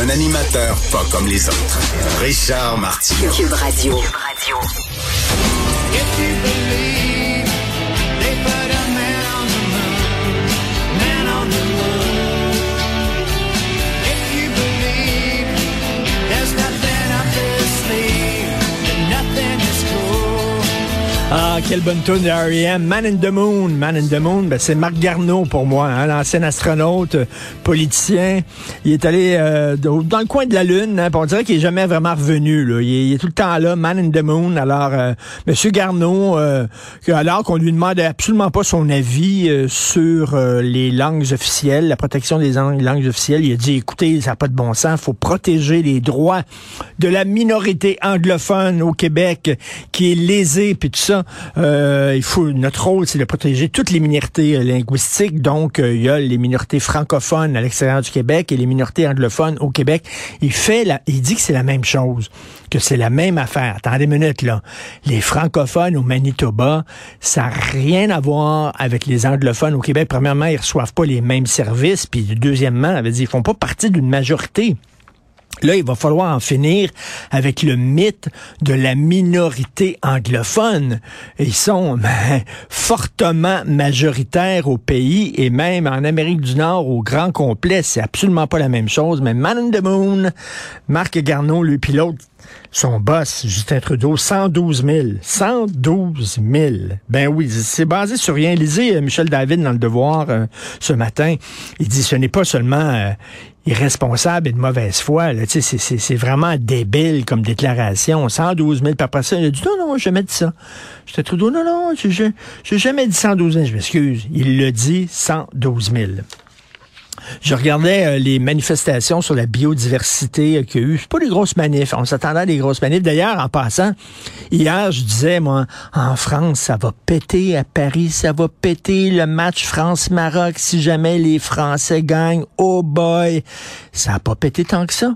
Un animateur pas comme les autres. Richard Martineau. Cube Radio. You Ah, quelle bonne tune de R.E.M. Man in the Moon. Man in the Moon, ben, c'est Marc Garneau pour moi, hein, l'ancien astronaute, euh, politicien. Il est allé euh, dans le coin de la Lune. Hein, on dirait qu'il est jamais vraiment revenu. Là. Il, est, tout le temps là, Man in the Moon. Alors, euh, Monsieur Garneau, euh, alors qu'on lui demandait absolument pas son avis euh, sur les langues officielles, la protection des lang- langues officielles, il a dit, écoutez, ça n'a pas de bon sens, faut protéger les droits de la minorité anglophone au Québec qui est lésée, puis tout ça. Euh, il faut notre rôle, c'est de protéger toutes les minorités euh, linguistiques. Donc, euh, il y a les minorités francophones à l'extérieur du Québec et les minorités anglophones au Québec. Il fait, la, il dit que c'est la même chose, que c'est la même affaire. Attendez une minute là. Les francophones au Manitoba, ça n'a rien à voir avec les anglophones au Québec. Premièrement, ils reçoivent pas les mêmes services, puis deuxièmement, elle dire, ils font pas partie d'une majorité. Là, il va falloir en finir avec le mythe de la minorité anglophone. Ils sont ben, fortement majoritaires au pays et même en Amérique du Nord au grand complet. C'est absolument pas la même chose. Mais Man in the Moon, Marc Garneau, lui, puis l'autre, son boss, Justin Trudeau, 112 000. 112 000. Ben oui, c'est basé sur rien. Lisez euh, Michel David dans Le Devoir euh, ce matin. Il dit, ce n'est pas seulement euh, irresponsable et de mauvaise foi. là. C'est c'est- c'est vraiment débile comme déclaration. 112 000. Puis après ça, il a dit, non, non, j'ai jamais dit ça. Justin Trudeau, non, non, j'ai j'ai jamais dit 112 000. Je m'excuse. Il le dit 112 000. Je regardais euh, les manifestations sur la biodiversité euh, qu'il y a eu. C'est pas des grosses manifs. On s'attendait à des grosses manifs. D'ailleurs, en passant, hier, je disais, moi, en France, ça va péter. À Paris, ça va péter. Le match France-Maroc, si jamais les Français gagnent, oh boy, ça a pas pété tant que ça.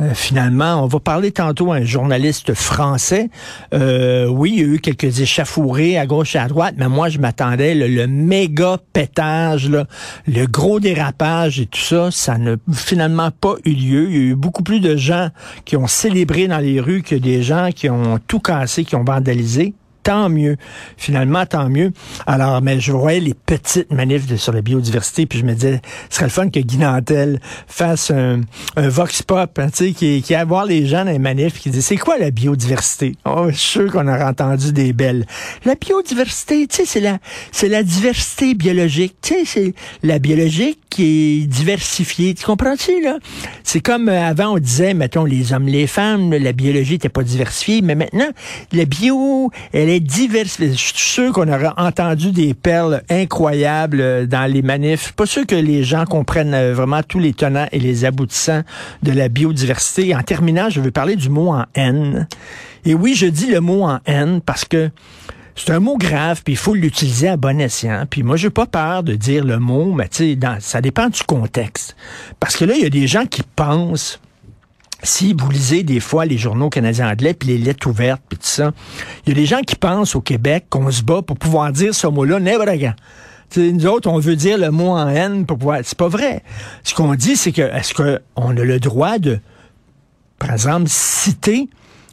Euh, finalement, on va parler tantôt à un journaliste français. Euh, oui, il y a eu quelques échafourées à gauche et à droite, mais moi, je m'attendais, le, le méga pétage, le gros dérapage et tout ça, ça n'a finalement pas eu lieu. Il y a eu beaucoup plus de gens qui ont célébré dans les rues que des gens qui ont tout cassé, qui ont vandalisé tant mieux. Finalement, tant mieux. Alors, mais je voyais les petites manifs sur la biodiversité, puis je me disais, ce serait le fun que Guy Nantel fasse un, vox pop, hein, tu sais, qui, qui aille voir les gens dans les manifs, qui disent, c'est quoi la biodiversité? Oh, je suis sûr qu'on aura entendu des belles. La biodiversité, tu sais, c'est la, c'est la diversité biologique. Tu sais, c'est la biologique qui est diversifiée. Tu comprends-tu, là? C'est comme euh, avant, on disait, mettons, les hommes, les femmes, la biologie n'était pas diversifiée, mais maintenant, la bio, elle est Je suis sûr qu'on aura entendu des perles incroyables euh, dans les manifs. Je pas sûr que les gens comprennent euh, vraiment tous les tenants et les aboutissants de la biodiversité. En terminant, je veux parler du mot en N. Et oui, je dis le mot en N parce que c'est un mot grave, puis il faut l'utiliser à bon escient. Puis moi, j'ai pas peur de dire le mot, mais tu sais, ça dépend du contexte. Parce que là, il y a des gens qui pensent, si vous lisez des fois les journaux canadiens anglais, puis les lettres ouvertes, puis tout ça, il y a des gens qui pensent au Québec qu'on se bat pour pouvoir dire ce mot-là n'importe quand. Tu sais, nous autres, on veut dire le mot en haine pour pouvoir... C'est pas vrai. Ce qu'on dit, c'est que est-ce qu'on a le droit de, par exemple, citer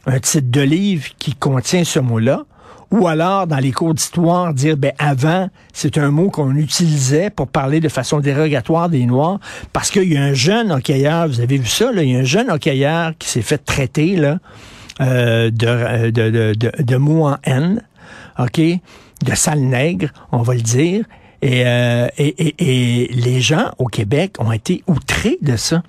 un titre de livre qui contient ce mot-là, ou alors dans les cours d'histoire dire ben avant c'est un mot qu'on utilisait pour parler de façon dérogatoire des noirs. Parce qu'il y a un jeune hockeyeur vous avez vu ça là il y a un jeune hockeyeur qui s'est fait traiter là euh, de, de, de, de, de mots en haine ok de sale nègre on va le dire. Et, euh, et, et, et les gens au Québec ont été outrés de ça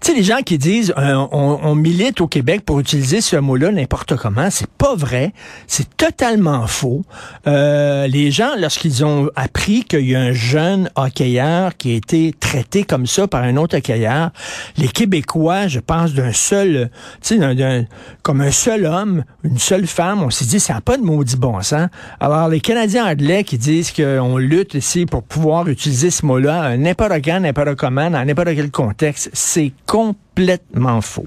Tu sais, les gens qui disent euh, on, on milite au Québec pour utiliser ce mot-là n'importe comment, c'est pas vrai. C'est totalement faux. Euh, les gens, lorsqu'ils ont appris qu'il y a un jeune hockeyeur qui a été traité comme ça par un autre hockeyeur, les Québécois, je pense, d'un seul, tu sais, comme un seul homme, une seule femme, on s'est dit, ça n'a pas de maudit bon sens. Alors, les Canadiens anglais qui disent qu'on lutte ici pour pouvoir utiliser ce mot-là, n'importe quand, n'importe comment, dans n'importe quel contexte, complètement faux.